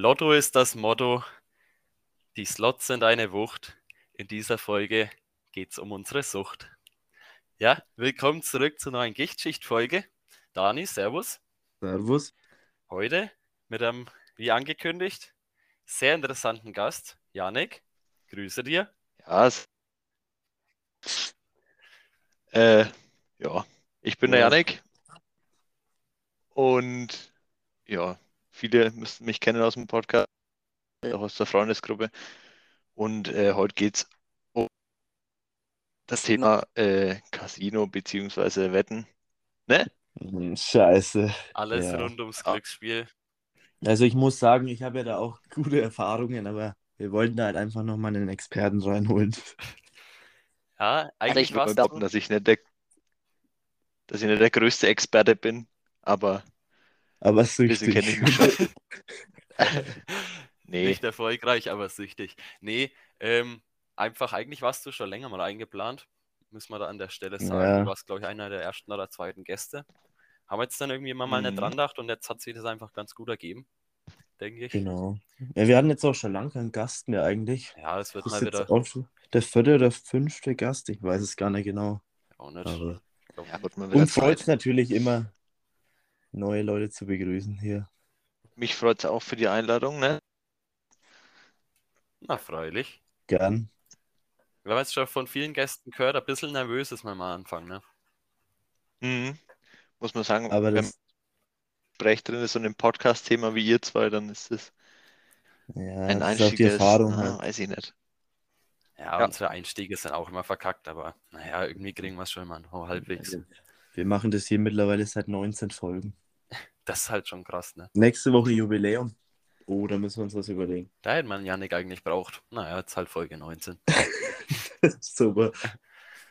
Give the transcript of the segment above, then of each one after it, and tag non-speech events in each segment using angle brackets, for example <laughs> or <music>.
Lotto ist das Motto. Die Slots sind eine Wucht. In dieser Folge geht es um unsere Sucht. Ja, willkommen zurück zur neuen Gichtschicht-Folge. Dani, Servus. Servus. Heute mit einem, wie angekündigt, sehr interessanten Gast, Janik. Grüße dir. Ja, äh, ja, ich bin der Janik und ja, viele müssten mich kennen aus dem Podcast, auch aus der Freundesgruppe. Und äh, heute geht es um das Thema äh, Casino bzw. Wetten. Ne? Hm, Scheiße. Alles Ja. rund ums Glücksspiel. Also ich muss sagen, ich habe ja da auch <laughs> gute Erfahrungen, aber wir wollten da halt einfach nochmal einen Experten reinholen. Ja, Ich eigentlich behaupten, du. dass ich nicht der, dass ich nicht der größte Experte bin, aber Aber süchtig. kenne ich mich schon. <laughs> <laughs> Nee, Nicht erfolgreich, aber süchtig. Nee, ähm, einfach, eigentlich warst du schon länger mal eingeplant. Müssen wir da an der Stelle sagen. Ja. Du warst, glaube ich, einer der ersten oder zweiten Gäste. Haben wir jetzt dann irgendwie immer mal nicht Mhm. dran gedacht und jetzt hat sich das einfach ganz gut ergeben, denke ich. Genau. Ja, wir hatten jetzt auch schon lange keinen Gast mehr eigentlich. Ja, es wird Das mal wieder auch der vierte oder fünfte Gast, ich weiß es gar nicht genau. auch nicht. Aber ja, wird mal wieder uns freut natürlich immer, neue Leute zu begrüßen hier. Mich freut es auch für die Einladung, ne? na, freilich. Gern. Wir haben jetzt schon von vielen Gästen gehört, ein bisschen nervös ist man mal am Anfang, ne? Mhm. Muss man sagen, Aber wenn das, Gespräch drin ist und ein Podcast-Thema wie ihr zwei, dann ist es ja, ein das ist auch Einstieg, die der ist, Erfahrung ah, halt. weiß ich nicht. Ja, Ja. unsere Einstiege sind auch immer verkackt, aber naja, irgendwie kriegen wir es schon mal oh, halbwegs. Wir machen das hier mittlerweile seit 19 Folgen. Das ist halt schon krass, ne? Nächste Woche Jubiläum. Oh, da müssen wir uns was überlegen. Da hätte man Janik eigentlich braucht. Naja, jetzt halt Folge 19. <laughs> Super.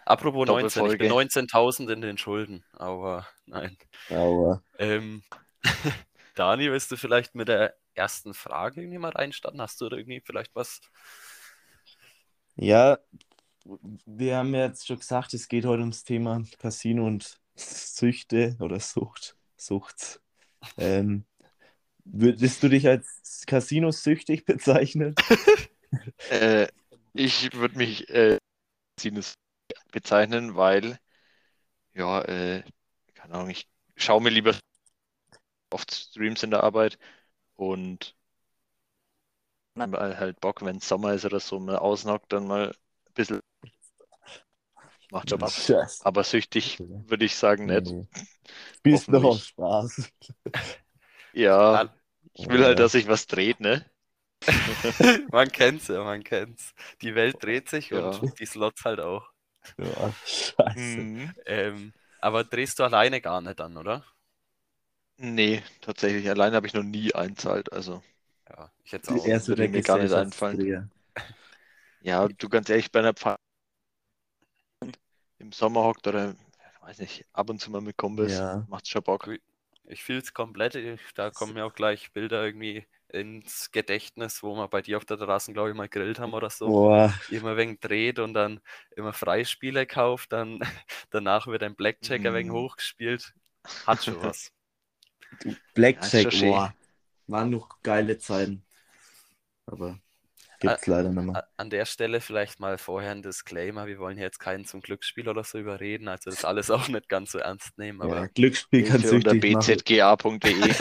Apropos 19, ich bin Doppelfolge. 19.000 in den Schulden, aber nein. Aber Ähm, <laughs> Dani, willst du vielleicht mit der ersten Frage irgendwie mal reinstarten? Hast du da irgendwie vielleicht was? ja, wir haben ja jetzt schon gesagt, es geht heute ums Thema Casino und Süchte oder Sucht. Sucht. Ähm, würdest du dich als Casino-süchtig bezeichnen? <laughs> Äh, ich würde mich äh, bezeichnen, weil, ja, äh, keine Ahnung, ich schaue mir lieber oft Streams in der Arbeit und mal halt Bock, wenn es Sommer ist oder so, mal ausnockt, dann mal ein bisschen macht schon Spaß. Scheiße. Aber süchtig würde ich sagen nicht. Nee. Spielst noch auf. Spaß. <laughs> Ja, ich will halt, dass sich was dreht, ne? <laughs> Man kennt's ja, man kennt's. Die Welt dreht sich Ja. und die Slots halt auch. Ja, scheiße. Mhm. Ähm, aber drehst du alleine gar nicht dann, oder? Nee, tatsächlich. Allein habe ich noch nie einzahlt. Also, Ja, ich jetzt auch. Er ist so würde mir gar nicht einfallen. Ja, du ganz ehrlich, bei einer Pfeife im Sommer hockt oder, weiß nicht, ab und zu mal mit Kumpels, Ja. macht's schon Bock. Ich fühle es komplett. Ich, da kommen mir auch gleich Bilder irgendwie ins Gedächtnis, wo wir bei dir auf der Terrasse, glaube ich, mal grillt haben oder so. Boah, Immer wegen dreht und dann immer Freispiele kauft, dann <laughs> danach wird ein Blackjack ein wenig Mm. hochgespielt. Hat schon was. <laughs> Blackjack, boah. Waren noch geile Zeiten. Aber gibt's leider nicht mehr. An der Stelle vielleicht mal vorher ein Disclaimer. Wir wollen hier jetzt keinen zum Glücksspiel oder so überreden, also das alles auch nicht ganz so ernst nehmen, Ja, aber Glücksspiel kann Hilfe unter bzga.de.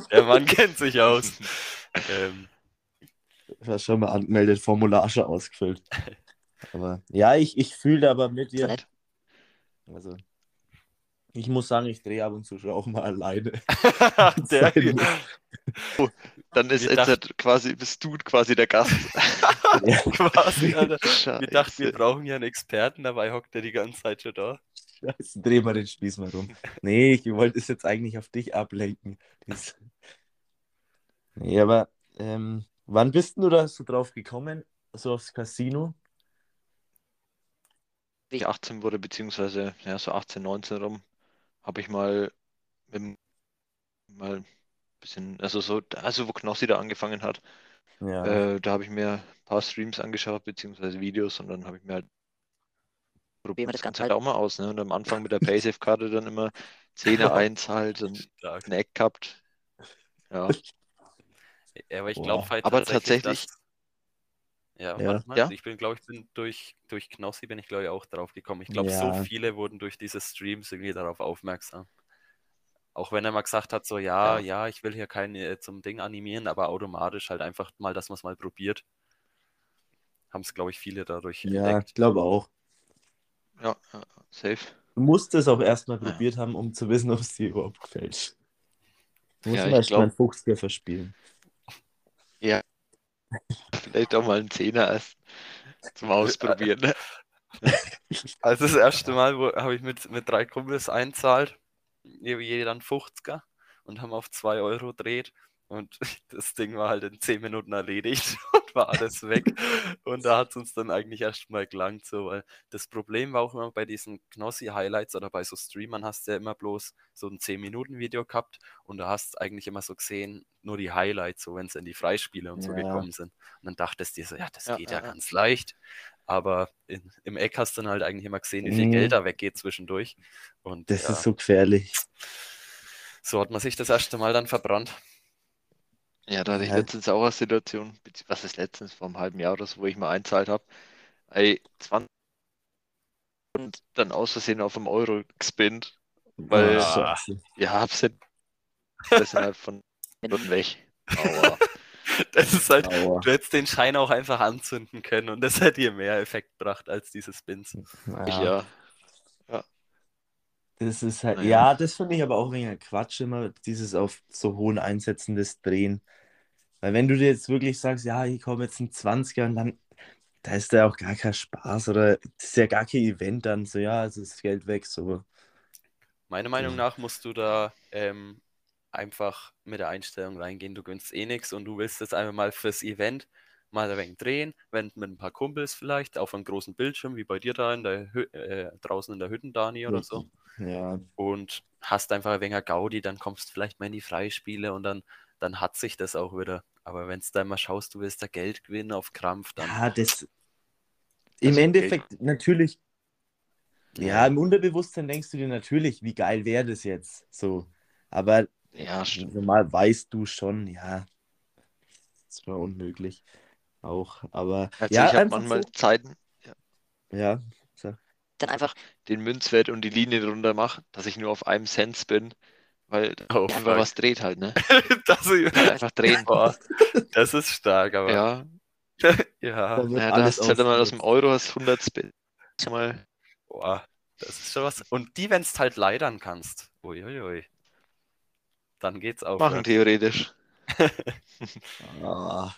<laughs> der Mann kennt sich aus. Ähm, Ich habe schon mal angemeldet, Formular schon ausgefüllt. <laughs> Aber ja, ich, ich fühle aber mit dir. Also, ich muss sagen, ich drehe ab und zu schon auch mal alleine. <laughs> <laughs> der, Dann ist halt quasi, bist du quasi der Gast. <laughs> Ja, quasi, Alter. Wir dachten, wir brauchen ja einen Experten, dabei hockt er die ganze Zeit schon da. Scheiße, dreh mal den Spieß mal rum. Nee, ich wollte es jetzt eigentlich auf dich ablenken. Das... Nee, aber ähm, wann bist denn du da so drauf gekommen? So aufs Casino? Wie ich 18 wurde, beziehungsweise ja, so 18, 19 rum, habe ich mal, mit, dem- mal ein bisschen, also so, also wo Knossi da angefangen hat, Ja. äh, da habe ich mir ein paar Streams angeschaut, beziehungsweise Videos und dann habe ich mir halt probieren wir das Ganze halt auch mal aus, ne? Und am Anfang mit der <laughs> Paysafe-Karte dann immer 10er einzahlt und Stark. ein Eck gehabt. Ja, Ja, aber ich glaube halt Aber tatsächlich, tatsächlich- dass... Ja, Ja. warte mal, Ja? ich bin, glaube ich, bin durch, durch Knossi bin ich, glaube ich, auch drauf gekommen. Ich glaube, Ja. so viele wurden durch diese Streams irgendwie darauf aufmerksam. Auch wenn er mal gesagt hat, so, ja, Ja. ja, ich will hier kein äh, zum Ding animieren, aber automatisch halt einfach mal, dass man es mal probiert. Haben es, glaube ich, viele dadurch Ja, entdeckt. ich glaube auch. Ja, safe. Du musst es auch erstmal Ja. probiert haben, um zu wissen, <laughs> ob es dir überhaupt gefällt. Du musst Ja, erstmal einen 50er verspielen. Vielleicht auch mal einen Zehner erst zum Ausprobieren. Ne? <laughs> Also das erste Mal habe ich mit, mit drei Kumpels einzahlt, jeder einen 50er und haben auf 2 Euro dreht und <laughs> das Ding war halt in 10 Minuten erledigt <laughs> und war alles weg. Und da hat es uns dann eigentlich erst mal gelangt, so, weil das Problem war auch immer bei diesen Knossi-Highlights oder bei so Streamern hast du ja immer bloß so ein 10-Minuten-Video gehabt und da hast eigentlich immer so gesehen, nur die Highlights, so wenn es in die Freispiele und so Ja. gekommen sind. Und dann dachtest du dir so, ja, das Ja, geht ja, ja, ganz leicht. Aber in, im Eck hast du dann halt eigentlich immer gesehen, wie viel Mhm. Geld da weggeht zwischendurch. Und Das ist so gefährlich. so hat man sich das erste Mal dann verbrannt. Ja, da hatte ich Ja. letztens auch eine Situation, was ist letztens, vor einem halben Jahr oder so, wo ich mal einzahlt habe. Ey, 20 und dann aus Versehen auf einem Euro gespinnt. Weil- Scheiße. Ja, hab's. Das sind halt von <laughs> Minuten weg. Aua. Das ist halt, Aua. du hättest den Schein auch einfach anzünden können und das hätte dir mehr Effekt gebracht als diese Spins. Ja, Ja, Das ist halt, Naja. ja, das finde ich aber auch wegen Quatsch immer, dieses auf so hohen Einsätzen des Drehen. Weil wenn du dir jetzt wirklich sagst, ja, ich komme jetzt ein 20er und dann, da ist ja auch gar kein Spaß oder ist ja gar kein Event dann, so ja, es ist Geld weg, so. Meiner Meinung nach musst du da ähm, einfach mit der Einstellung reingehen, du gönnst eh nichts und du willst jetzt einfach mal fürs Event mal ein wenig drehen, wenn mit ein paar Kumpels vielleicht auf einem großen Bildschirm, wie bei dir da in der Hü äh, draußen in der Hütten, Dani, oder so. Ja, und hast einfach ein wenig Gaudi, dann kommst du vielleicht mal in die Freispiele und dann, dann hat sich das auch wieder. Aber wenn du da mal schaust, du willst da Geld gewinnen auf Krampf, dann ja, das, im Also, Endeffekt natürlich, ja, im Unterbewusstsein denkst du dir natürlich, wie geil wäre das jetzt, so. Aber ja, stimmt. normal weißt du schon, ja, das war unmöglich auch, aber Also ja, ich habe einfach manchmal so, Zeiten, ja, so. dann einfach den Münzwert und die Linie runter mache, dass ich nur auf einem Cent bin, weil Oh, einfach was dreht halt, ne? <laughs> das, Einfach drehen. Boah, das ist stark, aber ja, Ja, <laughs> ja Da hast du halt einmal aus dem. Euro hast 100 Spin. Mal, boah, das ist schon was. Und die, wenn du halt leidern kannst, uiuiui, dann geht's auch. machen theoretisch. <laughs> Ah.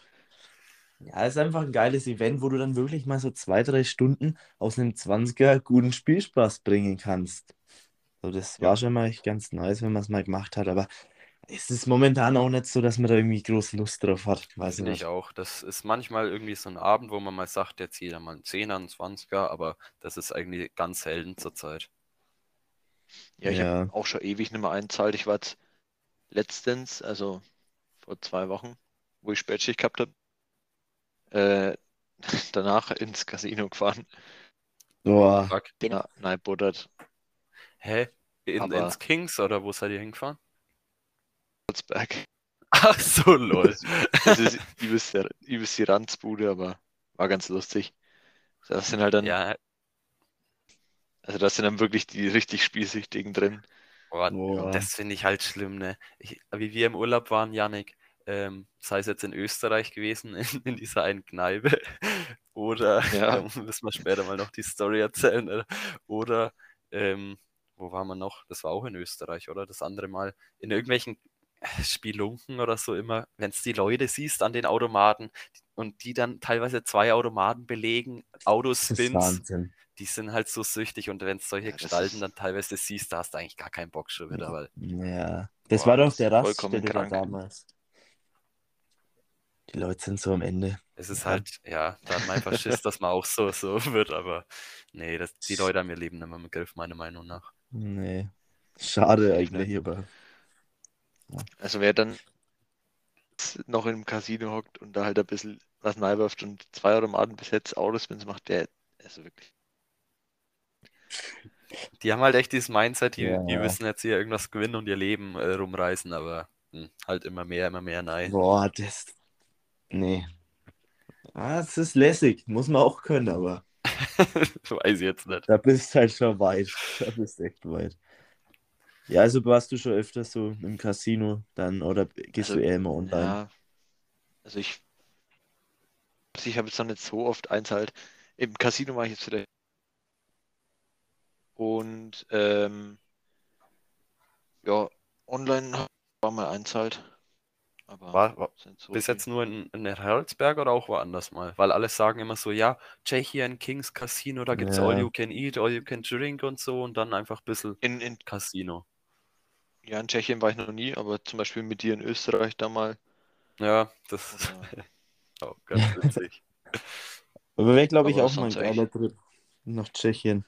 Ja, ist einfach ein geiles Event, wo du dann wirklich mal so zwei, drei Stunden aus einem 20er guten Spielspaß bringen kannst. Also das Ja. war schon mal echt ganz nice, wenn man es mal gemacht hat, aber es ist momentan auch nicht so, dass man da irgendwie groß Lust drauf hat. Weiß Finde ich auch. Das ist manchmal irgendwie so ein Abend, wo man mal sagt, jetzt jeder mal einen 10er, einen 20er, aber das ist eigentlich ganz selten zurzeit. Ja, ich Ja. habe auch schon ewig nicht mehr einzahlt. Ich war jetzt letztens, also vor zwei Wochen, wo ich Spätschicht gehabt habe, äh, <laughs> danach ins Casino gefahren. Boah, Fuck. Ja, nein, buttert. Hä? In, ins Kings oder wo seid ihr hingefahren? Salzberg. Ach so, lol. Das ist übelst, übelst die Ranzbude, aber war ganz lustig. Das sind halt dann, Ja, also das sind dann wirklich die richtig Spielsüchtigen drin. Boah. das finde ich halt schlimm, ne? Ich, wie wir im Urlaub waren, Yannick, ähm, sei es jetzt in Österreich gewesen, <laughs> in, in dieser einen Kneipe, oder, Ja. da müssen wir später mal noch die Story erzählen, oder, oder ähm, wo waren wir noch? Das war auch in Österreich, oder? Das andere Mal in irgendwelchen Spielunken oder so immer, wenn es die Leute siehst an den Automaten und die dann teilweise zwei Automaten belegen, Autospins, die sind halt so süchtig und wenn es solche Ja, Gestalten dann teilweise siehst, da hast du eigentlich gar keinen Bock schon wieder, weil Ja, das Boah, war doch das der Raststätte damals. Die Leute sind so am Ende. es ist Ja. halt, ja, da hat man einfach Schiss, dass man auch so, so <laughs> wird, aber nee, das, die Leute haben ihr Leben nicht mehr im Griff, meiner Meinung nach. Nee. Schade eigentlich, aber. Also wer dann noch im Casino hockt und da halt ein bisschen was reinwirft und zwei Automaten bis jetzt Autospins macht, der ist wirklich. Die haben halt echt dieses Mindset, die, die Ja. müssen jetzt hier irgendwas gewinnen und ihr Leben äh, rumreißen, aber Hm, halt immer mehr, immer mehr, nein. Boah, das. Nee. Ah, es ist lässig, muss man auch können, aber <laughs> Weiß ich jetzt nicht. da bist halt schon weit. Da bist echt weit. Ja, also warst du schon öfter so im Casino dann oder gehst Also, du eher immer online? Ja, also ich, also ich habe jetzt noch nicht so oft einzahlt. Im Casino war ich jetzt vielleicht. Und ähm, ja, online war mal einzahlt. Aber War, war so bis jetzt nur in, in Heroldsberg oder auch woanders mal? Weil alle sagen immer so, ja, Tschechien, Kings Casino, da gibt's All Ja. You Can Eat, All You Can Drink und so und dann einfach ein bisschen In, in, Casino. ja, in Tschechien war ich noch nie, aber zum Beispiel mit dir in Österreich da mal. Ja, das ist <laughs> auch ganz witzig. <laughs> Aber wäre, glaube ich, auch mal ein sonst geiler Trip nach Tschechien.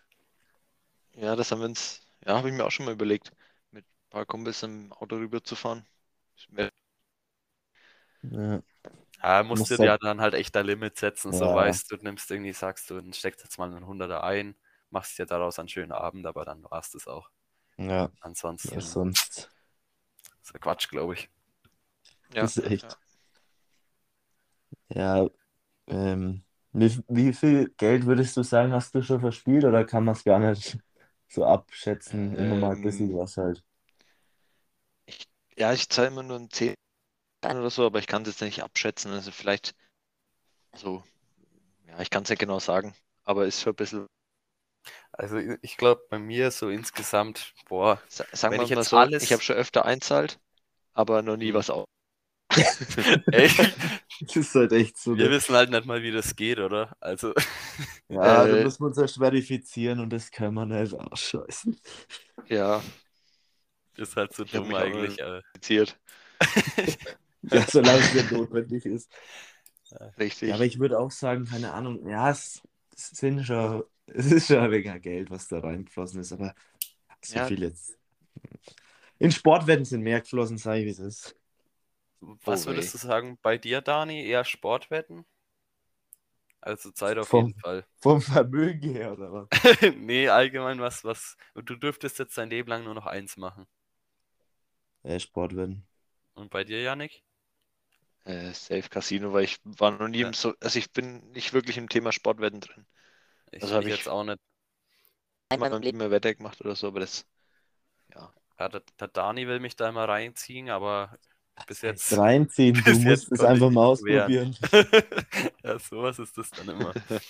ja, das haben wir uns, ja, habe ich mir auch schon mal überlegt, mit ein paar Kumpels im Auto rüber zu fahren. Ja. Ja, musst Musst du halt- dir dann halt echt ein Limit setzen. So Ja. weißt du, nimmst irgendwie, sagst du, steckst jetzt mal einen Hunderter ein, machst dir daraus einen schönen Abend, aber dann war's das auch. Ja, Ansonsten ja, sonst. ist ja Quatsch, glaube ich. Ja, Das ist echt. ja. Ja, ähm, wie, wie viel Geld würdest du sagen, hast du schon verspielt oder kann man es gar nicht so abschätzen? Immer mal ein bisschen Ähm, was halt. Ja, ich zahle immer nur ein 10 oder so, aber ich kann es jetzt nicht abschätzen. Also vielleicht so, ja, ich kann es nicht genau sagen, aber ist schon ein bisschen, Also ich- glaube, bei mir so insgesamt, boah, sa- sagen wir ich mal jetzt so, alles- ich habe schon öfter einzahlt, aber noch nie Mhm. was auf. <laughs> ey, Das ist halt echt so. wir wissen halt nicht mal, wie das geht, oder? Also, <laughs> Ja, da Äh, müssen wir uns erst verifizieren und das kann man nicht ausscheißen. Ja, ist halt so dumm mich auch eigentlich. äh. <laughs> <laughs> Ja, solange es nicht notwendig ist. Richtig. Ja, aber ich würde auch sagen, keine Ahnung, ja, es, es sind schon, <laughs> es ist schon ein wenig Geld, was da reingeflossen ist, aber so Ja. viel jetzt. In Sportwetten sind mehr geflossen, sag ich, wie es ist. Was Oh, würdest weh. du sagen bei dir, Dani? Eher Sportwetten? Also Zeit auf Vom- jeden Fall. <laughs> Vom Vermögen her, oder was? Nee, allgemein was, was. Du dürftest jetzt dein Leben lang nur noch eins machen. Äh, Sportwetten. Und bei dir, Janik? Äh, Safe Casino, weil ich war noch nie Ja. im so, also ich bin nicht wirklich im Thema Sportwetten drin. Ich, Also hab ich jetzt auch nicht. Einmal im Leben eine Wette gemacht oder so, aber das, ja. Ja, der, der Dani will mich da immer reinziehen, aber bis jetzt. Reinziehen, du <laughs> bis musst jetzt es einfach mal ausprobieren. <laughs> ja, sowas ist das dann immer. <laughs>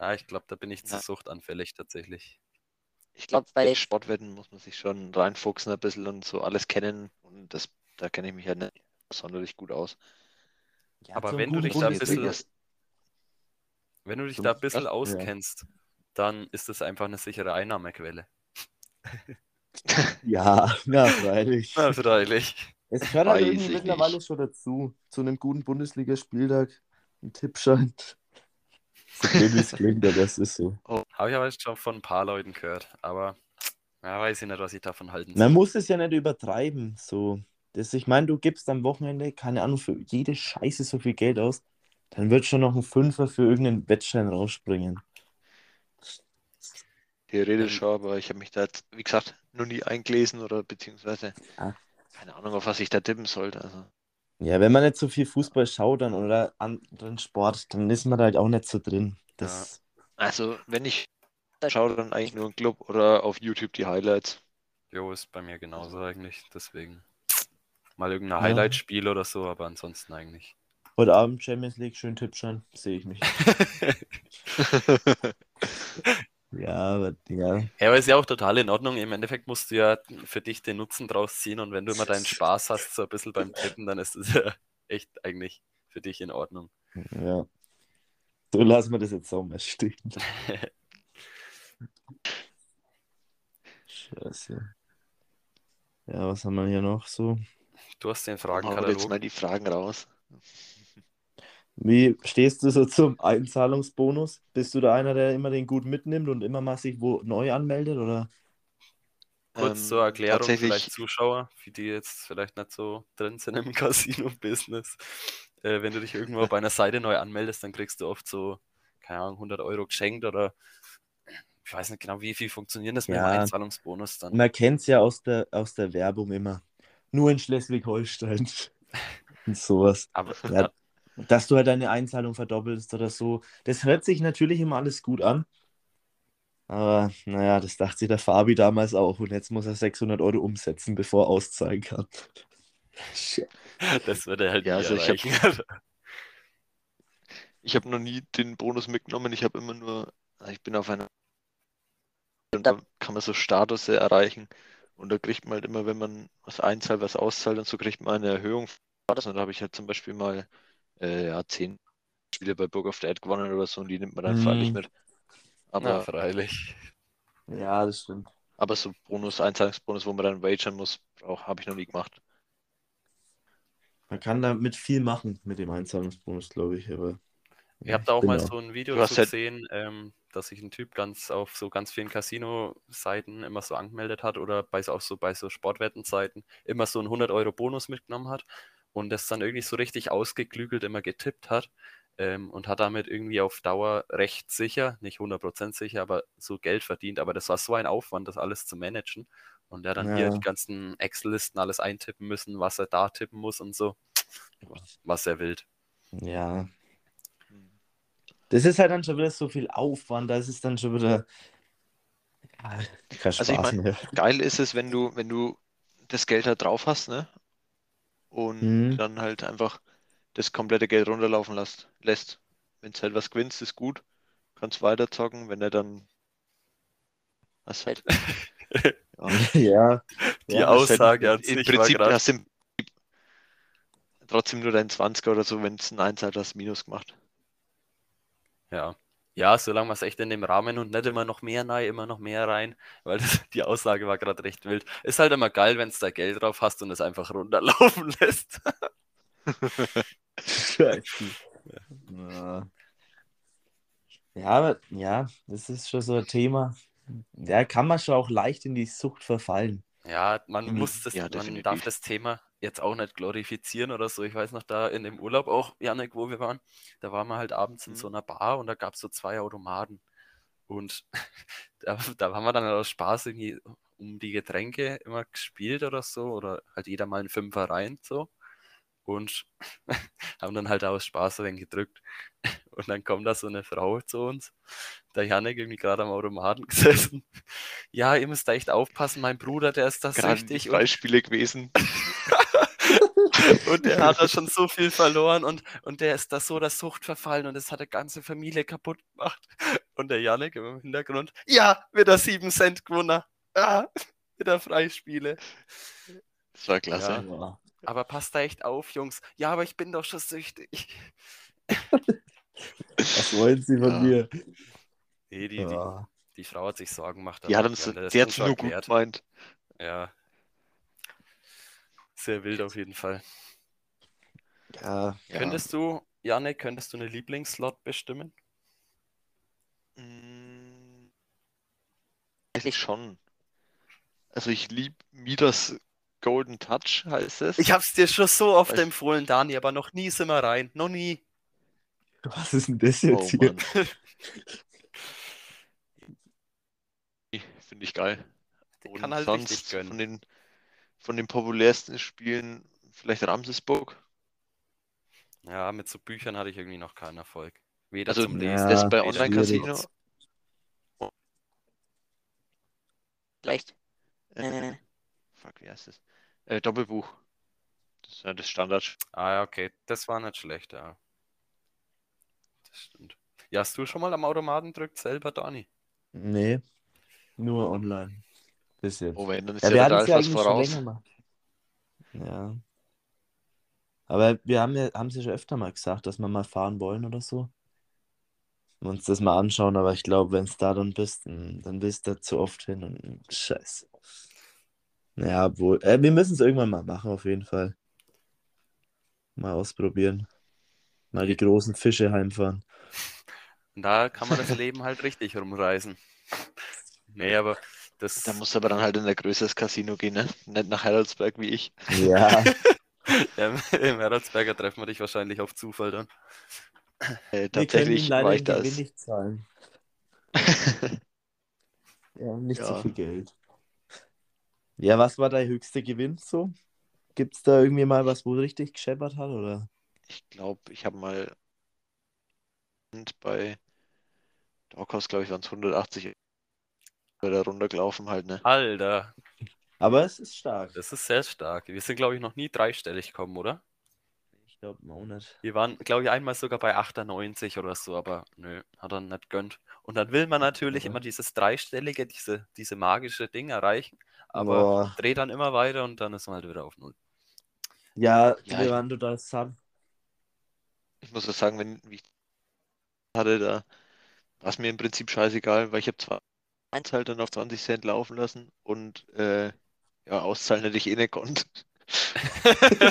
Ja, ich glaube, da bin ich zu Ja. suchtanfällig tatsächlich. Ich glaube, bei Sportwetten muss man sich schon reinfuchsen ein bisschen und so alles kennen. Und das, da kenne ich mich halt nicht sonderlich gut aus. Ja, Aber wenn du guten dich da ein Bundesliga- bisschen- Wenn du dich Zum- da ein bisschen auskennst, dann ist das einfach eine sichere Einnahmequelle. Ja, <laughs> na, freilich. Na, freilich. Es gehört halt irgendwie ich mittlerweile nicht. schon dazu. Zu einem guten Bundesligaspieltag. Ein Tippschein. So es klingt, aber es ist so. <laughs> Habe ich aber jetzt schon von ein paar Leuten gehört, aber ja, weiß ich nicht, was ich davon halten Man soll. muss es ja nicht übertreiben. So. Das, ich meine, du gibst am Wochenende, keine Ahnung, für jede Scheiße so viel Geld aus. Dann wird schon noch ein Fünfer für irgendeinen Wettschein rausspringen. Theoretisch Ähm, schon, aber ich habe mich da jetzt, wie gesagt, noch nie eingelesen oder beziehungsweise Ah. keine Ahnung, auf was ich da tippen sollte. Also, Ja, wenn man nicht so viel Fußball schaut dann, oder anderen Sport, dann ist man da halt auch nicht so drin. Das, also wenn ich schaue, dann eigentlich nur ein Club oder auf YouTube die Highlights. Jo, ist bei mir genauso eigentlich, deswegen mal irgendein Ja. Highlight-Spiel oder so, aber ansonsten eigentlich. Heute Abend Champions League, schön Tippschein, sehe ich mich. <laughs> Ja, aber ja. Ja, aber ist ja auch total in Ordnung. Im Endeffekt musst du ja für dich den Nutzen draus ziehen und wenn du immer deinen Spaß hast, so ein bisschen beim Tippen, dann ist das ja echt eigentlich für dich in Ordnung. Ja. So lassen wir das jetzt auch mal stehen. <laughs> Scheiße. Ja, was haben wir hier noch so? Du hast den Hauen wir jetzt Fragenkatalog. mal die Fragen raus. Wie stehst du so zum Einzahlungsbonus? Bist du da einer, der immer den gut mitnimmt und immer mal sich wo neu anmeldet? Oder? Kurz Ähm, zur Erklärung, tatsächlich, vielleicht Zuschauer, für die jetzt vielleicht nicht so drin sind im <laughs> Casino-Business. Äh, wenn du dich irgendwo bei einer Seite neu anmeldest, dann kriegst du oft so, keine Ahnung, 100 Euro geschenkt oder ich weiß nicht genau, wie viel funktioniert das mit dem Ja. Einzahlungsbonus dann. Man kennt es ja aus der, aus der Werbung immer. Nur in Schleswig-Holstein. Und <laughs> sowas. Aber Ja, dass du halt deine Einzahlung verdoppelst oder so. Das hört sich natürlich immer alles gut an. Aber naja, das dachte sich der Fabi damals auch. Und jetzt muss er 600 Euro umsetzen, bevor er auszahlen kann. Shit. das wird er halt Ja, also ich hab- erreichen. <laughs> Ich habe noch nie den Bonus mitgenommen. Ich habe immer nur, ich bin auf einer und da kann man so Status erreichen. Und da kriegt man halt immer, wenn man was einzahlt, was auszahlt und so kriegt man eine Erhöhung. Und da habe ich halt zum Beispiel mal äh, ja, zehn Spiele bei Book of the Dead gewonnen oder so und die nimmt man dann Mhm. freilich mit. Aber, Ja, freilich. Ja, das stimmt. aber so Bonus, Einzahlungsbonus, wo man dann wagern muss, auch habe ich noch nie gemacht. Man kann damit viel machen mit dem Einzahlungsbonus, glaube ich. Aber Ihr habt da auch mal so ein Video zu halt- gesehen, ähm, dass sich ein Typ ganz auf so ganz vielen Casino-Seiten immer so angemeldet hat oder bei so- auch so bei so Sportwettenseiten immer so einen 100 Euro Bonus mitgenommen hat und das dann irgendwie so richtig ausgeklügelt immer getippt hat ähm, und hat damit irgendwie auf Dauer recht sicher, nicht 100% sicher, aber so Geld verdient. Aber das war so ein Aufwand, das alles zu managen und er dann hier Ja. die ganzen Excel-Listen alles eintippen müssen, was er da tippen muss und so. Was er will. ja, das ist halt dann schon wieder so viel Aufwand. Da ist es dann schon wieder ja, Also ich mein- mehr. Geil ist es, wenn du, wenn du das Geld da drauf hast, ne? Und Mhm. dann halt einfach das komplette Geld runterlaufen lässt. lässt. Wenn du halt was gewinnst, ist gut. Kannst weiter zocken, wenn er dann was halt. <laughs> Ja, ja, Die Ja, halt Aussage an im Prinzip grad- hast du im Prinzip trotzdem nur dein 20er oder so, wenn es ein 1 hat, hast du Minus gemacht. Ja. Ja, solange man es echt in dem Rahmen und nicht immer noch mehr rein, immer noch mehr rein, weil das, <laughs> die Aussage war gerade recht wild. Ist halt immer geil, wenn du da Geld drauf hast und es einfach runterlaufen <laughs> lässt. Scheiße. Ja. Ja, aber ja, das ist schon so ein Thema. Da kann man schon auch leicht in die Sucht verfallen. Ja, man Mhm. muss das, Ja, man darf das Thema jetzt auch nicht glorifizieren oder so. Ich weiß noch, da in dem Urlaub auch, Janik, wo wir waren, da waren wir halt abends in Mhm. so einer Bar und da gab es so zwei Automaten. Und <laughs> da, da haben wir dann aus Spaß irgendwie um die Getränke immer gespielt oder so, oder halt jeder mal einen Fünfer rein, so. Und <laughs> haben dann halt aus Spaß ein gedrückt. <laughs> Und dann kommt da so eine Frau zu uns, der Janik irgendwie gerade am Automaten gesessen. Ja, ihr müsst da echt aufpassen, mein Bruder, der ist da Gerade die süchtig und Beispiele gewesen. Und der hat da schon so viel verloren und, und der ist da so der Sucht verfallen und das hat eine ganze Familie kaputt gemacht. Und der Janik im Hintergrund, ja, wieder 7 Cent gewonnen. Ah, wieder Freispiele. Das war klasse. Ja. Ja. Aber passt da echt auf, Jungs. Ja, aber ich bin doch schon süchtig. Was wollen Sie von Ja. mir? Nee, die, die, Ja. die Frau hat sich Sorgen gemacht. Die hat uns, das die hat's nur gut gemeint. Ja. Sehr wild auf jeden Fall. Ja. Ja. Könntest du, Janik, könntest du eine Lieblingsslot bestimmen? Mm, Eigentlich schon. Also ich liebe Midas Golden Touch, heißt es. Ich hab's dir schon so oft Weiß- empfohlen, Dani, aber noch nie sind wir rein. Noch nie. Was ist denn das Oh jetzt hier? Mann. <laughs> Finde ich geil. Der Und kann halt sonst richtig gönnen. von den, von den populärsten Spielen vielleicht Ramsesburg. Ja, mit so Büchern hatte ich irgendwie noch keinen Erfolg. Weder Also zum Ja, Lesen. das bei Online-Casino. Vielleicht. Äh, Äh, fuck, wie heißt das? Äh, Doppelbuch. Das ist ja das Standard. Ah ja, okay. Das war nicht schlecht, ja. Das stimmt. Ja, hast du schon mal am Automaten drückt selber, Dani? Nee, nur online. Bis jetzt. Oh, wenn, dann ist Ja, ja, wir da hatten es ja eigentlich schon voraus. länger mal. Ja. Aber wir haben ja, haben sie schon öfter mal gesagt, dass wir mal fahren wollen oder so. Und uns das mal anschauen, aber ich glaube, wenn es da dann bist, dann bist du da zu oft hin und scheiße. Ja, wohl. Äh, wir müssen es irgendwann mal machen, auf jeden Fall. Mal ausprobieren. Mal die großen Fische heimfahren. Da kann man das Leben halt richtig rumreißen. Nee, aber das. Da musst du aber dann halt in ein größeres Casino gehen, ne? Nicht nach Heidelberg wie ich. Ja, <laughs> Ja, Im Heroldsberger treffen wir dich wahrscheinlich auf Zufall dann. Äh, wir können tatsächlich war ich da. Gewinn nicht zahlen. <laughs> Ja, nicht so Ja. viel Geld. Ja, was war dein höchster Gewinn so? Gibt es da irgendwie mal was, wo richtig gescheppert hat? Oder? Ich glaube, ich habe mal bei Doghouse, glaube ich, waren es 180 da runtergelaufen halt, ne? Alter, Aber es ist stark. das ist sehr stark. Wir sind, glaube ich, noch nie dreistellig gekommen, oder? Ich glaube auch nicht. Wir waren, glaube ich, einmal sogar bei 98 oder so, aber nö, hat er nicht gönnt. Und dann will man natürlich Ja. immer dieses dreistellige, diese, diese magische Ding erreichen, aber Boah. dreht dann immer weiter und dann ist man halt wieder auf Null. Ja, Ja, wir ich- waren total satt. Ich muss auch sagen, wenn ich hatte, da war es mir im Prinzip scheißegal, weil ich habe zwar eins halt dann auf 20 Cent laufen lassen und äh, ja, auszahlen hätte ich eh nicht konnt.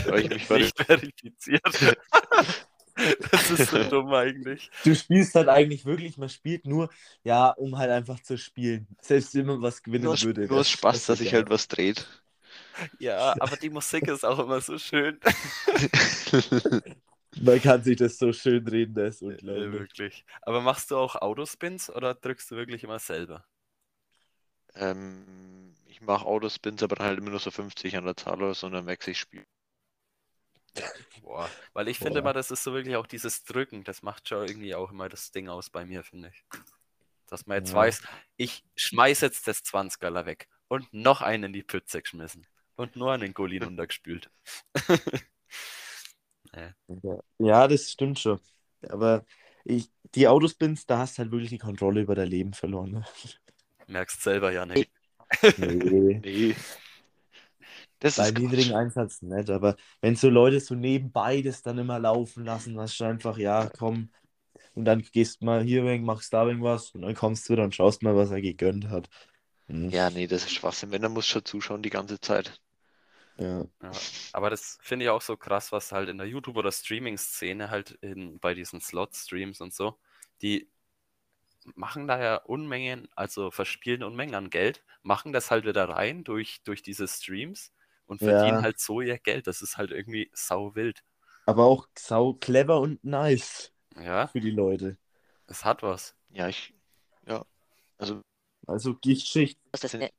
Weil <laughs> ich mich Nicht verifiziert. <laughs> das ist so dumm eigentlich. Du spielst halt eigentlich wirklich, man spielt nur, ja, um halt einfach zu spielen. Selbst wenn man was gewinnen Nur, würde. nur das- Spaß, das dass sich halt was dreht. Ja, aber die Musik ist auch immer so schön. <laughs> Man kann sich das so schön reden, das ist unglaublich. wirklich. Aber machst du auch Autospins oder drückst du wirklich immer selber? Ähm, ich mache Autospins, aber dann halt immer nur so 50 an der Zahl oder so, und dann wechsle ich Spiel. Boah. Weil ich finde immer, das ist so wirklich auch dieses Drücken, das macht schon irgendwie auch immer das Ding aus bei mir, finde ich. Dass man jetzt Ja. weiß, ich schmeiß jetzt das 20er weg und noch einen in die Pütze geschmissen und nur einen Golin <laughs> runtergespült. <laughs> Ja. Ja, das stimmt schon. Aber ich, die Autospins, da hast du halt wirklich die Kontrolle über dein Leben verloren. Ne? Merkst selber ja nicht. Nee. <laughs> Nee. Das Bei ist Quatsch. niedrigen Einsatz nicht, aber wenn so Leute so nebenbei das dann immer laufen lassen, hast du einfach, ja, komm, und dann gehst mal hier weg, machst da irgendwas und dann kommst du wieder und schaust mal, was er gegönnt hat. Hm, Ja, nee, das ist Schwachsinn. Wenn, dann muss schon zuschauen die ganze Zeit. ja. Ja, aber das finde ich auch so krass, was halt in der YouTube- oder Streaming-Szene halt in, bei diesen Slot-Streams und so, die machen da ja Unmengen, also verspielen Unmengen an Geld, machen das halt wieder rein durch, durch diese Streams und Ja. verdienen halt so ihr Geld. Das ist halt irgendwie sau wild. Aber auch sau clever und nice Ja, für die Leute. es hat was. Ja, ich, ja, also Also Gichtschicht. Was das, Sind- äh,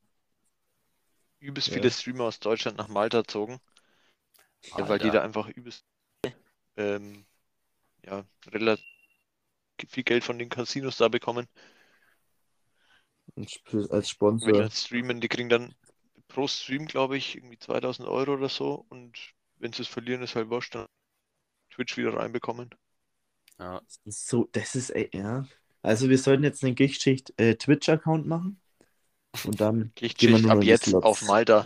übelst Ja. viele Streamer aus Deutschland nach Malta zogen, ja, weil die da einfach übelst ähm, ja, relativ viel Geld von den Casinos da bekommen. als Wenn die Sponsor. dann streamen, die kriegen dann pro Stream, glaube ich, irgendwie 2000 Euro oder so und wenn sie es verlieren, ist halt wurscht, dann Twitch wieder reinbekommen. Ja, so, das ist, ey, ja. Also wir sollten jetzt einen Gichtschicht äh, Twitch-Account machen. Und dann <laughs> Gehen wir nur ab jetzt Slots. auf Malta.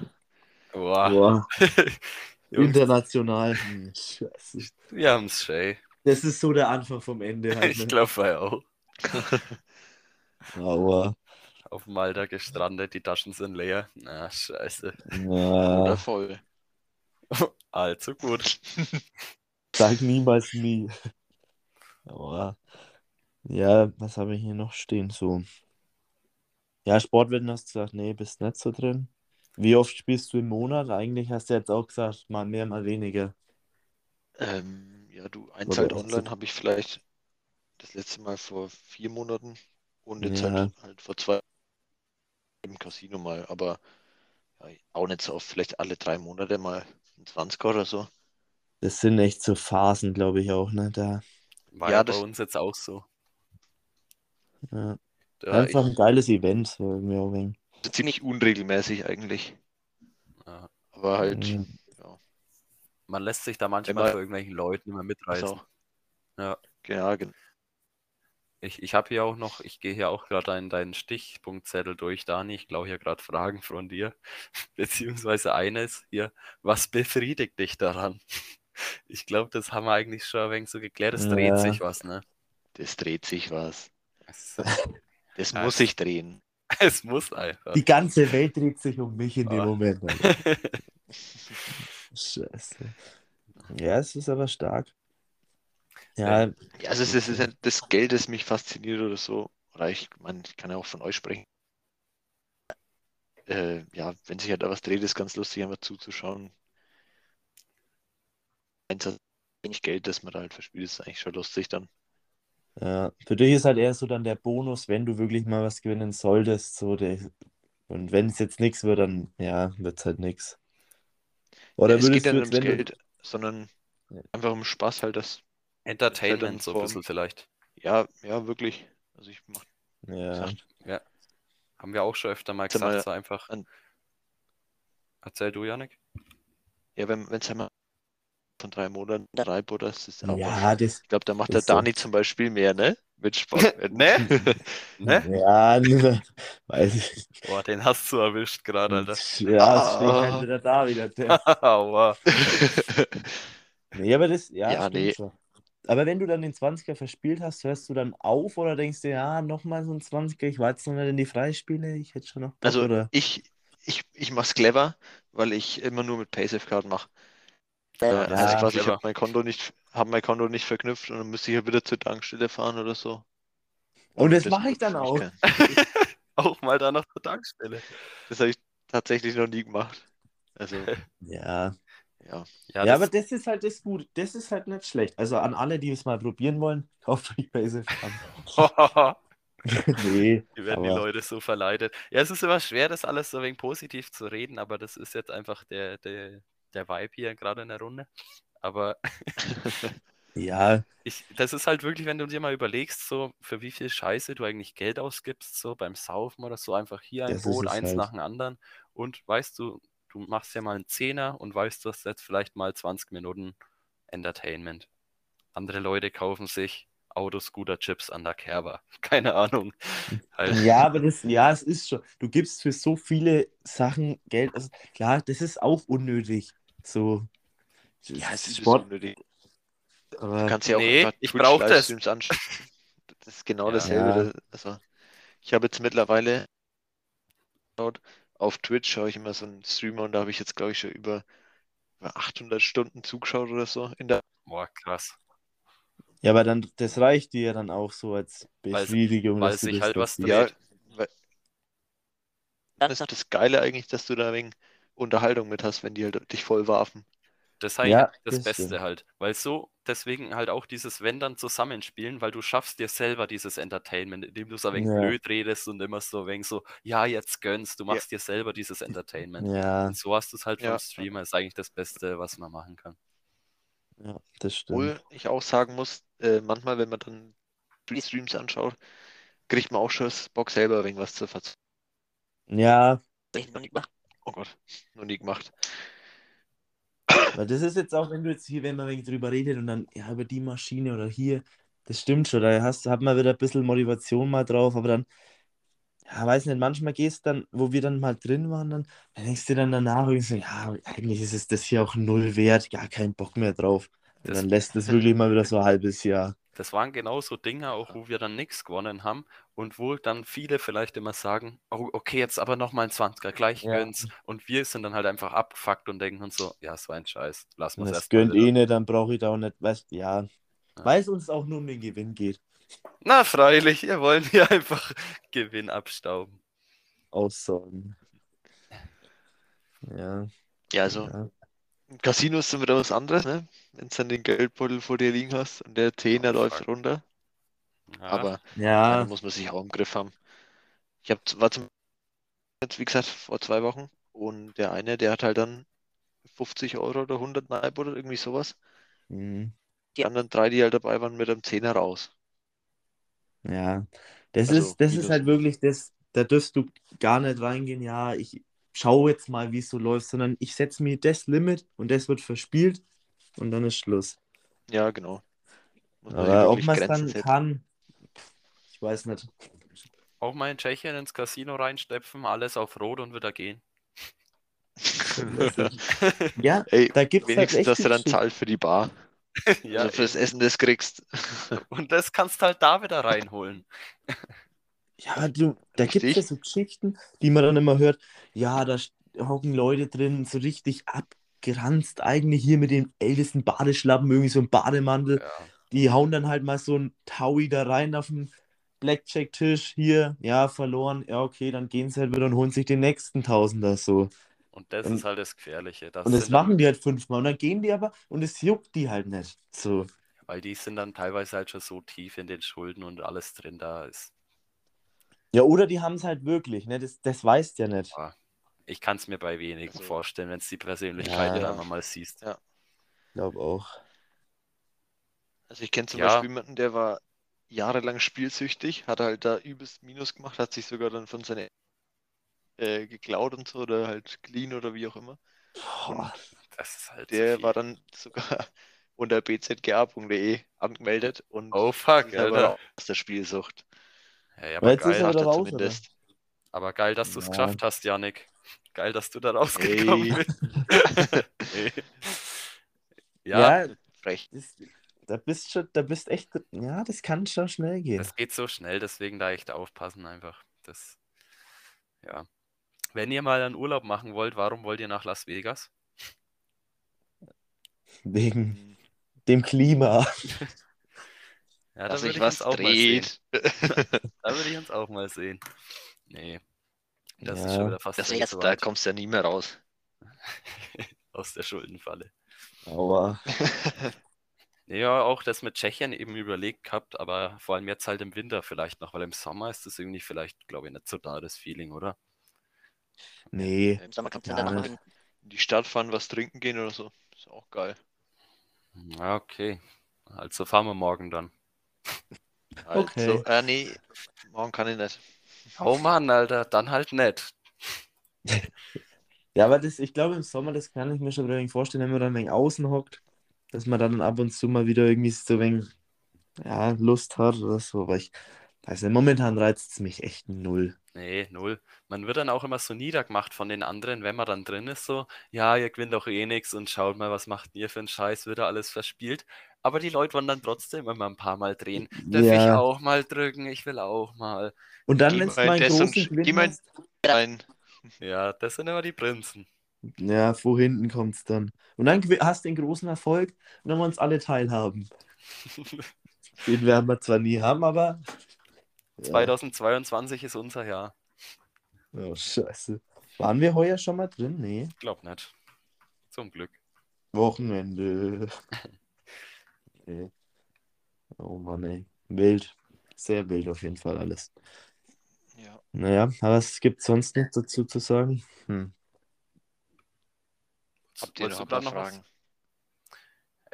Boah. boah, <laughs> international. Hm, Scheiße. wir haben es, Shay. Das ist so der Anfang vom Ende halt. Ich Ne? glaube bei auch. <laughs> Aua. Auf Malta gestrandet, die Taschen sind leer. Na, scheiße. Oder Ja, voll. <laughs> Allzu gut. <laughs> sag niemals nie. Aua. Ja, was habe ich hier noch stehen? So. Ja, Sportwetten hast du gesagt, nee, bist nicht so drin. Wie oft spielst du im Monat? Eigentlich hast du jetzt auch gesagt, mal mehr, mal weniger. Ähm, ja, du, halt echt online habe ich vielleicht das letzte Mal vor vier Monaten und jetzt Ja. halt, halt vor zwei im Casino mal, aber ja, auch nicht so oft, vielleicht alle drei Monate mal ein 20er oder so. Das sind echt so Phasen, glaube ich auch, ne? Da, War Ja, bei das- uns jetzt auch so. ja. Da Einfach ich, ein geiles Event, so irgendwie auch wegen. Also ziemlich unregelmäßig eigentlich, ja, aber halt, Mhm. Ja, man lässt sich da manchmal man- von irgendwelchen Leuten immer mitreißen. auch. Ja. Genau, genau. Ich, ich habe hier auch noch, ich gehe hier auch gerade deinen, deinen Stichpunktzettel durch, Dani. Ich glaube hier gerade Fragen von dir. <laughs> Beziehungsweise eines hier, was befriedigt dich daran? <laughs> Ich glaube, das haben wir eigentlich schon ein wenig so geklärt. Es dreht Ja. sich was, ne? Das dreht sich was. Es, <laughs> Das Ja, muss sich drehen. es muss einfach. Die ganze Welt dreht sich um mich in dem Ah. Moment. Scheiße. Ja, es ist aber stark. Ja, Ja, also es ist, es ist das Geld, das mich fasziniert oder so. Oder ich meine, ich kann ja auch von euch sprechen. Äh, ja, wenn sich halt da was dreht, ist ganz lustig, einfach zuzuschauen. Einsatz, wenig Geld, das man da halt verspielt, ist eigentlich schon lustig dann. ja, für dich ist halt eher so dann der Bonus, wenn du wirklich mal was gewinnen solltest. So der, und wenn es jetzt nichts wird, dann ja, wird es halt nichts. Oder es würdest geht ja du nicht jetzt, ums du, Geld, sondern Ja. einfach um Spaß halt, das. Entertainment so ein bisschen vielleicht. Ja, ja, wirklich. Also ich mach ja, Sagt- Haben wir auch schon öfter mal Sag mal, gesagt, so einfach. an- Erzähl du, Janik. Ja, wenn es einmal von drei Monaten oder es ist auch ja, das, Ich glaube, da macht der Ist so. Dani zum Beispiel mehr, ne? Mit Sportwetten. Ne? <laughs> Ne? ja, ne, weiß ich nicht. Boah, den hast du erwischt gerade, Alter. Ja, es steht Ah. halt wieder da wieder. Der. <laughs> Aua. <laughs> Nee, aber das, ja, Ja, stimmt nee. schon. Aber wenn du dann den 20er verspielt hast, hörst du dann auf oder denkst du, ja, nochmal so ein 20er, ich war jetzt noch nicht in die Freispiele, ich hätte schon noch Bock, Also oder? ich, ich, ich mach's clever, weil ich immer nur mit PaySafe-Card mache. Ja, das also ist quasi, ich habe mein Konto nicht, habe mein Konto nicht verknüpft und dann müsste ich ja wieder zur Tankstelle fahren oder so. Und das das mache ich dann auch. <laughs> Auch mal da noch zur Tankstelle. Das habe ich tatsächlich noch nie gemacht. Also, <laughs> Ja. ja. Ja, Ja, das, aber das ist halt das gut. Das ist halt nicht schlecht. Also an alle, die es mal probieren wollen, kauft euch Basic an. nee, Wie werden die aber Leute so verleitet? Ja, es ist immer schwer, das alles so wegen positiv zu reden, aber das ist jetzt einfach der, der, der Vibe hier gerade in der Runde. Aber <laughs> ja, ich, das ist halt wirklich, wenn du dir mal überlegst, so für wie viel Scheiße du eigentlich Geld ausgibst, so beim Saufen oder so, einfach hier ein Das Boot, eins halt. nach dem anderen. Und weißt du, du machst ja mal einen Zehner und weißt, du hast jetzt vielleicht mal 20 Minuten Entertainment. Andere Leute kaufen sich Autoscooter Chips an der Kerber. <laughs> Keine Ahnung. Halt. ja, aber das, ja, es ist schon. Du gibst für so viele Sachen Geld. Also, klar, das ist auch unnötig. So. Ja, es ist Sport, unnötig. Du aber kannst ja auch Nee, ich Twitch brauch das. <laughs> Das ist genau Ja. dasselbe. Also, ich habe jetzt mittlerweile auf Twitch schaue ich immer so einen Streamer und da habe ich jetzt, glaube ich, schon über, über 800 Stunden zugeschaut oder so in der Boah, krass. ja, aber dann, das reicht dir ja dann auch so als Weil- Befriedigung, weil dass du sich das halt was siehst. Ja, dreht. weil das ist das Geile eigentlich, dass du da wegen Unterhaltung mit hast, wenn die halt dich voll warfen. Das ist eigentlich Ja, das Beste stimmt. halt. Weil so, deswegen halt auch dieses Wenn dann zusammenspielen, weil du schaffst dir selber dieses Entertainment, indem du so ein wenig Ja. blöd redest und immer so ein wenig so, ja, jetzt gönnst, du machst dir selber dieses Entertainment. Ja, Und so hast du es halt vom Ja. Streamer, ist eigentlich das Beste, was man machen kann. ja, das stimmt. Obwohl ich auch sagen muss, äh, manchmal, wenn man dann die Streams anschaut, kriegt man auch schon das Bock selber irgendwas zu verzeihen. Ja, ich noch nicht gemacht. Oh Gott, noch nie gemacht. Weil das ist jetzt auch, wenn du jetzt hier, wenn man wegen drüber redet und dann, ja, über die Maschine oder hier, das stimmt schon, da hast, hat man wieder ein bisschen Motivation mal drauf, aber dann, ja, weiß nicht, manchmal gehst dann, wo wir dann mal drin waren, dann, dann denkst du dann danach irgendwie so, ja, eigentlich ist es das hier auch null wert, gar keinen Bock mehr drauf. Und dann lässt es wirklich mal wieder so ein halbes Jahr. Das waren genau so Dinge, auch wo wir dann nichts gewonnen haben und wo dann viele vielleicht immer sagen, oh, okay, jetzt aber nochmal ein 20er, gleich Ja. gönn's. Und wir sind dann halt einfach abgefuckt und denken uns so, ja, es war ein Scheiß, lassen Und wir es das erstmal gönnt wieder. eh nicht, dann brauche ich da auch nicht, weißt ja, Ja. weil es uns auch nur um den Gewinn geht. Na, freilich, wir wollen hier einfach Gewinn abstauben. Aussagen. Ja, Ja, also ja. Im Casino ist dann wieder was anderes, ne? Wenn du dann den Geldbeutel vor dir liegen hast und der Zehner Oh, läuft runter. Ja, Aber ja, muss man sich auch im Griff haben. Ich hab, war zum jetzt, wie gesagt, vor zwei Wochen und der eine, der hat halt dann 50 Euro oder 100 Neib oder irgendwie sowas. mhm. Die anderen drei, die halt dabei waren, mit einem Zehner raus. Ja, das Also, ist, das ist halt wirklich das, da dürfst du gar nicht reingehen, ja, ich schaue jetzt mal, wie es so läuft, sondern ich setze mir das Limit und das wird verspielt und dann ist Schluss. Ja, genau. Man Aber ob man es dann setzen. kann, ich weiß nicht. auch mal in Tschechien ins Casino reinstepfen, alles auf Rot und wieder gehen. <laughs> Ja, Ey, da gibt es halt wenigstens, echt dass du dann zahlt für die Bar. <laughs> ja, also fürs. Essen das kriegst. und das kannst du halt da wieder reinholen. <laughs> Ja, du, da gibt es ja so Geschichten, die man dann immer hört. Ja, da hocken Leute drin, so richtig abgeranzt, eigentlich hier mit dem ältesten Badeschlappen, irgendwie so ein Bademantel. Ja. Die hauen dann halt mal so ein Taui da rein auf den Blackjack-Tisch. Hier, ja, verloren. Ja, okay, dann gehen sie halt wieder und holen sich den nächsten Tausender so. Und das Und- ist halt das Gefährliche. Das Und das machen die halt fünfmal. Und dann gehen die aber und es juckt die halt nicht. So. Weil die sind dann teilweise halt schon so tief in den Schulden und alles drin da ist. Ja, oder die haben es halt wirklich, ne? Das, das weißt ja nicht. Ja. Ich kann es mir bei wenigen Also- vorstellen, wenn es die Persönlichkeit Ja. einmal mal siehst. Ja. glaube auch. Also ich kenne zum Ja. Beispiel jemanden, der war jahrelang spielsüchtig, hat halt da übelst Minus gemacht, hat sich sogar dann von seiner äh, geklaut und so oder halt clean oder wie auch immer. Boah, Das ist halt Der viel. war dann sogar <laughs> unter bzga.de angemeldet und Oh fuck, Alter. aus der Spielsucht. Ja, ja, Aber jetzt ist geil, er er raus, oder? zumindest. aber geil, dass du es Ja. geschafft hast, Janik. Geil, dass du da rausgekommen Ey. bist. <laughs> Nee. ja, Ja, das, da bist schon, da bist echt, ja, das kann schon schnell gehen. das geht so schnell, deswegen da echt aufpassen einfach. Das, ja. Wenn ihr mal einen Urlaub machen wollt, warum wollt ihr nach Las Vegas? Wegen Hm, dem Klima. <laughs> Ja, da Dass würde sich ich was dreht. <laughs> Da würde ich uns auch mal sehen. Nee, das ist Ja. schon wieder fast Das zu Da kommst du ja nie mehr raus. <laughs> aus der Schuldenfalle. Aber <laughs> Ja, auch das mit Tschechien eben überlegt gehabt, aber vor allem jetzt halt im Winter vielleicht noch, weil im Sommer ist das irgendwie vielleicht, glaube ich, nicht so da, das Feeling, oder? nee, Im Sommer kommt es Ja, dann. In die Stadt fahren, was trinken gehen oder so. Ist auch geil. Ja, okay. Also fahren wir morgen dann. Okay. Also, äh, nee, morgen kann ich nicht. Oh Mann, Alter, dann halt nett. <laughs> Ja, aber das, ich glaube, im Sommer, das kann ich mir schon wieder vorstellen, wenn man dann wenig außen hockt, dass man dann ab und zu mal wieder irgendwie so wenig, ja, Lust hat oder so. Aber ich weiß nicht, momentan reizt es mich echt null. Nee, null. Man wird dann auch immer so niedergemacht von den anderen, wenn man dann drin ist, so, ja, ihr gewinnt doch eh nichts und schaut mal, was macht ihr für einen Scheiß, wird da alles verspielt. Aber die Leute wollen dann trotzdem immer ein paar Mal drehen. Darf ich Ja. auch mal drücken? Ich will auch mal. Und dann, wenn es mal großen Gewinn hast, Nein, Ja, das sind immer die Prinzen. ja, vor hinten kommt es dann. Und dann hast du den großen Erfolg und dann wollen uns alle teilhaben. <laughs> Den werden wir zwar nie haben, aber. Ja. 2022 ist unser Jahr. Oh, scheiße. Waren wir heuer schon mal drin? Nee. Glaub nicht. Zum Glück. Wochenende. <laughs> nee. Oh Mann, ey. Wild. Sehr wild auf jeden Fall alles. ja. Naja, aber was gibt sonst noch dazu zu sagen? Hm. Habt ihr noch noch was? Fragen?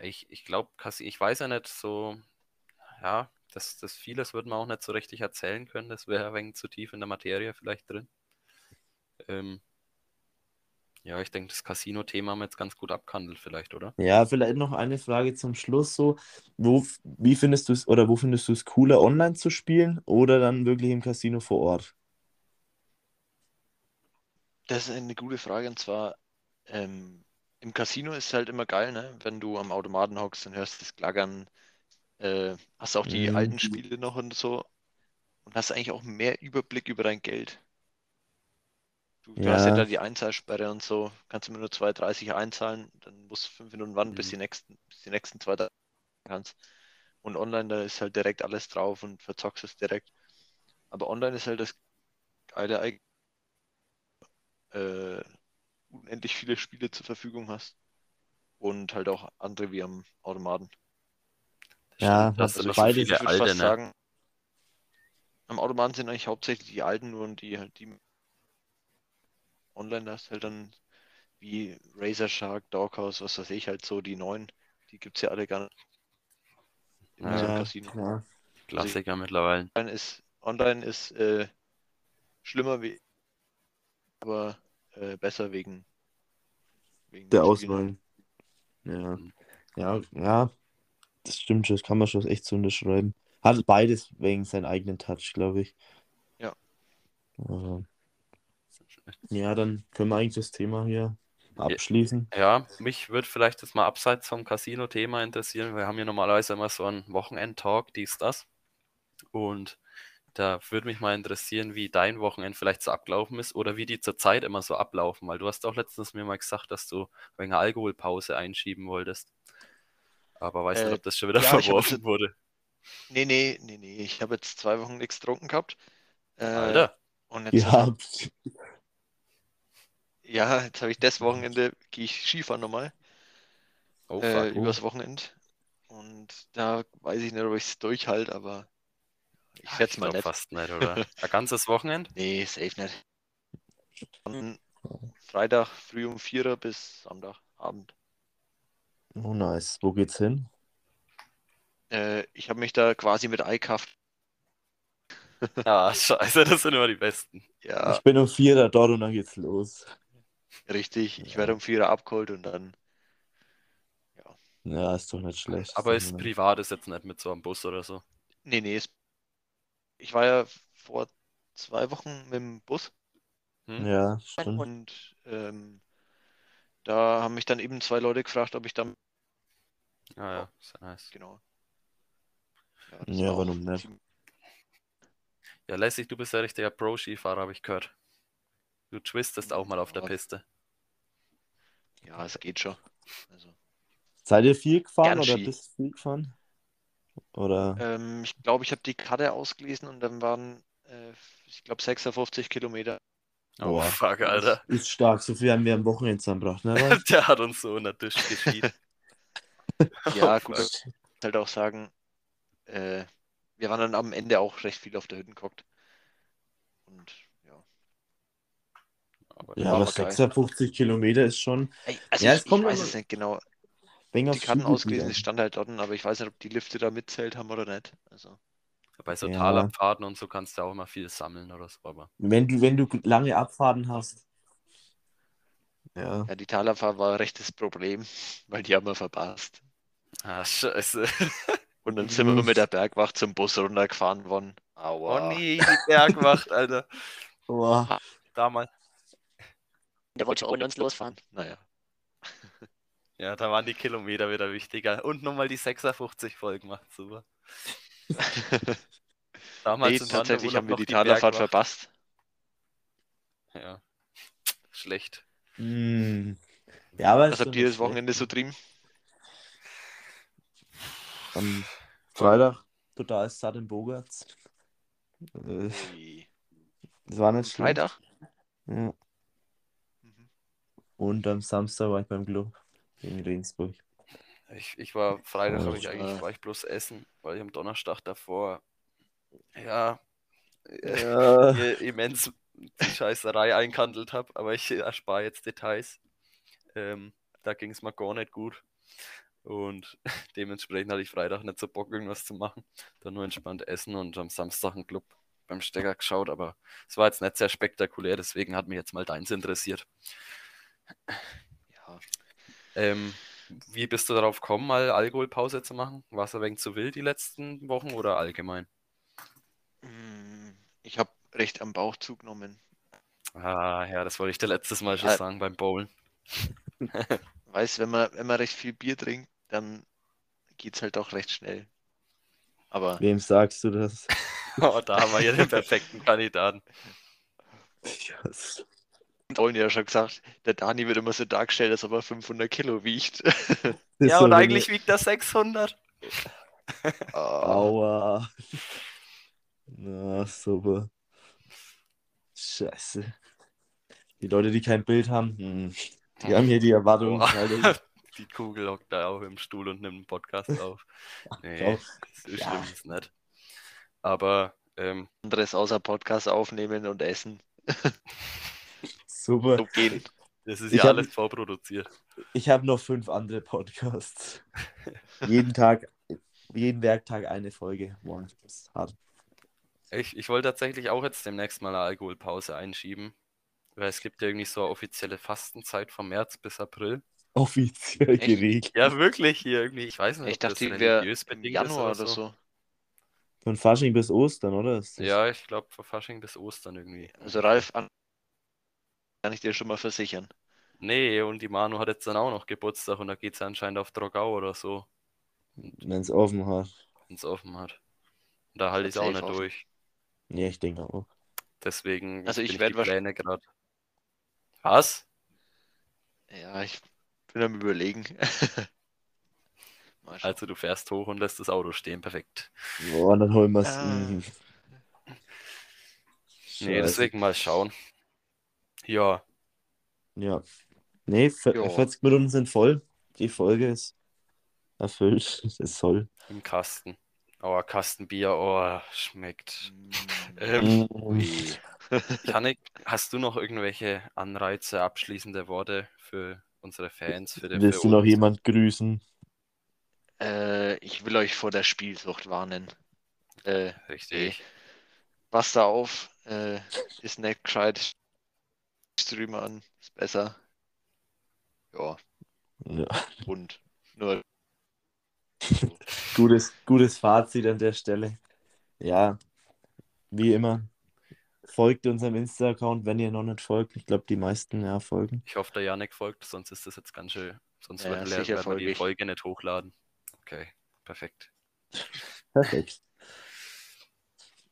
Ich, ich glaube, ich weiß ja nicht so, ja, das, das vieles wird man auch nicht so richtig erzählen können. Das wäre ein wenig zu tief in der Materie vielleicht drin. Ähm, ja, ich denke, das Casino-Thema haben wir jetzt ganz gut abgehandelt, vielleicht, oder? Ja, vielleicht noch eine Frage zum Schluss so. Wo, wie findest du es oder wo findest du es cooler, online zu spielen oder dann wirklich im Casino vor Ort? Das ist eine gute Frage und zwar ähm, im Casino ist es halt immer geil, ne? Wenn du am Automaten hockst und hörst das Klackern, äh, hast auch die Mhm. alten Spiele noch und so und hast eigentlich auch mehr Überblick über dein Geld. Du, du hast ja Ja. da die Einzahlsperre und so, kannst immer nur 2,30 einzahlen, dann musst du fünf Minuten warten, bis Mhm. die nächsten, bis die nächsten zwei da kannst. Und online, da ist halt direkt alles drauf und verzockst es direkt. Aber online ist halt das geile äh, unendlich viele Spiele zur Verfügung hast. Und halt auch andere wie am Automaten. Ja, das also ich viele würde alte, fast ne? sagen, am Automaten sind eigentlich hauptsächlich die alten nur und die halt die online hast halt dann wie Razor Shark, Doghouse, was weiß ich, halt so die neuen, die gibt es ja alle gar nicht Ja, Ja, Casino. klar. Klassiker mittlerweile. Online ist, online ist äh, schlimmer wie aber äh, besser wegen, wegen Der. Auswahl. Ja. Mhm. Ja, ja, das stimmt schon, das kann man schon echt so unterschreiben. Hat beides wegen seinen eigenen Touch, glaube ich. Ja. Aber, ja, dann können wir eigentlich das Thema hier abschließen. Ja, mich würde vielleicht jetzt mal abseits vom Casino-Thema interessieren. Wir haben ja normalerweise immer so einen Wochenend-Talk, dies, das. Und da würde mich mal interessieren, wie dein Wochenend vielleicht so abgelaufen ist oder wie die zurzeit immer so ablaufen, weil du hast auch letztens mir mal gesagt, dass du eine Alkoholpause einschieben wolltest. Aber weiß nicht, Äh, ob das schon wieder ja, verworfen jetzt- wurde. Nee, nee, nee, nee. Ich habe jetzt zwei Wochen nichts getrunken gehabt. Äh, Alter, und jetzt, Ja, ja, jetzt habe ich das Wochenende, gehe ich Skifahren nochmal, oh äh, übers Wochenende. Und da weiß ich nicht, ob ich es durchhalte, aber ich schätze mal nicht. fast nicht, oder? <laughs> Ein ganzes Wochenende? Nee, safe nicht. Von Freitag früh um 4 Uhr bis Samstagabend. Oh, nice. Wo geht's hin? Äh, ich habe mich da quasi mit eingekauft. Ah, scheiße, das sind immer die besten. Ja, Ich bin um vier da dort und dann geht's los. Richtig. Ich Ja. werde um 4 Uhr abgeholt und dann. Ja, ist doch nicht schlecht. Aber ist Ja. privat, ist jetzt nicht mit so einem Bus oder so. Nee, nee. es- Ich war ja vor zwei Wochen mit dem Bus Hm? Ja, stimmt. und ähm, da haben mich dann eben zwei Leute gefragt, ob ich dann. Ja, ja, ist ja nice. Genau. Ja, Ja, war warum nicht? Ja, Lässig, du bist ja richtiger Pro-Skifahrer, habe ich gehört. Du twistest auch mal auf der. Piste. Ja, es geht schon. Also, Seid ihr viel gefahren Gern oder Ski. bist du viel gefahren? Oder? ähm, ich glaube, ich habe die Karte ausgelesen und dann waren, äh, ich glaube, 56 Kilometer. Oh, Boah. fuck, Alter. Ist stark, so viel haben wir am Wochenende zusammengebracht, ne? <laughs> Der hat uns so unter Tisch geschieden. <laughs> Ja, Oh, gut, ich muss halt auch sagen, äh, wir waren dann am Ende auch recht viel auf der Hütte geguckt. Und. Aber Ja, aber aber geil. 56 Kilometer ist schon. Ey, Also Ja, ich, es kommt ich weiß aber- es nicht genau. Die Karten ausgelesen, es stand halt dort, aber ich weiß nicht, ob die Lifte da mitzählt haben oder nicht. Also, bei so Ja. Talabfahrten und so kannst du auch immer viel sammeln oder so, aber Wenn du, wenn du lange Abfahrten hast. Ja. ja, die Talabfahrt war ein rechtes Problem, <laughs> weil die haben wir verpasst. ah, scheiße. <laughs> Und dann sind wir mit der Bergwacht zum Bus runtergefahren worden. Aua. Oh nee, die Bergwacht, Alter. <laughs> Boah. Damals. Der wollte ohne uns losfahren. Naja. <laughs> Ja, da waren die Kilometer wieder wichtiger. Und nochmal die 56 Folgen macht super. <laughs> Damals Nee, tatsächlich haben wir die Talabfahrt Bergwacht. verpasst. Ja. Schlecht. Hm. Ja, aber Was ist habt ihr das Wochenende so trieben? Am Freitag total satt in Bogarts. Äh. Das war nicht schlecht. Freitag? Ja. Und am Samstag war ich beim Club in Regensburg. Ich, ich war Freitag, habe ich eigentlich, war ich bloß essen, weil ich am Donnerstag davor, ja, äh, Ja. <laughs> immens die Scheißerei einkandelt habe, aber ich erspare jetzt Details. Ähm, da ging es mir gar nicht gut. Und <laughs> dementsprechend hatte ich Freitag nicht so Bock, irgendwas zu machen. Dann nur entspannt essen und am Samstag einen Club beim Stecker geschaut, aber es war jetzt nicht sehr spektakulär, deswegen hat mich jetzt mal deins interessiert. Ja. Ähm, wie bist du darauf gekommen, mal Alkoholpause zu machen? War es ein wenig zu wild die letzten Wochen oder allgemein? Mm, Ich habe recht am Bauch zugenommen. Ah, ja, das wollte ich dir letztes Mal schon Ja. sagen beim Bowlen. <laughs> Weiß, wenn man, wenn man recht viel Bier trinkt, dann geht's halt auch recht schnell. Aber Wem sagst du das? <laughs> Oh, da haben wir hier den perfekten Kandidaten. <laughs> Ja, Ollen ja schon gesagt, der Dani wird immer so dargestellt, als ob er 500 Kilo wiegt. <laughs> Ja, so und eine- eigentlich wiegt er 600. <laughs> Ah, Aua. Na, super. Scheiße. Die Leute, die kein Bild haben, hm, die haben hier die. Boah. <laughs> Die Kugel hockt da auch im Stuhl und nimmt einen Podcast auf. Nee, so Ja. schlimm ist es nicht. Aber ähm, anderes außer Podcast aufnehmen und essen. Super. So gehen. das ist Ich ja hab- alles vorproduziert. Ich habe noch fünf andere Podcasts. <laughs> jeden Tag, jeden Werktag eine Folge. Boah, das hart. Ich, ich wollte tatsächlich auch jetzt demnächst mal eine Alkoholpause einschieben. Weil es gibt ja irgendwie so eine offizielle Fastenzeit vom März bis April. Offiziell Echt? geregelt. Ja, wirklich hier irgendwie. Ich weiß nicht, Ich ob das dachte, wäre religiös im bedingt Januar ist oder so. Von Fasching bis Ostern, oder? Ist das- Ja, ich glaube von Fasching bis Ostern irgendwie. Also Ralf, an kann ich dir schon mal versichern. Nee, und die Manu hat jetzt dann auch noch Geburtstag und da geht es anscheinend auf Drogau oder so, Wenn es offen hat. wenn es offen hat. Und da halte ich es auch nicht offen. durch. Ja, ich denke auch. Deswegen Also ich bin werd die wahrsch- Pläne gerade. Was? Ja, ich bin am überlegen. <laughs> Also du fährst hoch und lässt das Auto stehen, perfekt. Boah, dann holen wir es. Ah. Nee, deswegen mal schauen. Ja, Ja. Nee, Ja. 40 Minuten sind voll. Die Folge ist erfüllt. <laughs> Es soll. im Kasten. Oh, Kastenbier, oh, schmeckt. Mm, Ähm, ui. Janik, hast du noch irgendwelche Anreize, abschließende Worte für unsere Fans? Für, die, Willst für du noch jemand grüßen? Äh, ich will euch vor der Spielsucht warnen. Äh, Richtig. passt da auf, äh, ist nicht gescheit. Stream an, ist besser. Ja, Ja. und nur <laughs> Gutes, gutes Fazit an der Stelle. Ja, wie immer, folgt unserem Insta-Account, wenn ihr noch nicht folgt. Ich glaube, die meisten ja folgen. Ich hoffe, der Janik folgt, sonst ist das jetzt ganz schön. Sonst Ja, werden wir, die ich. Folge nicht hochladen. Okay, perfekt. Perfekt.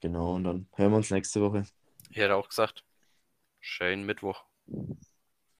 Genau, und dann hören wir uns nächste Woche. Ich hätte auch gesagt, schönen Mittwoch.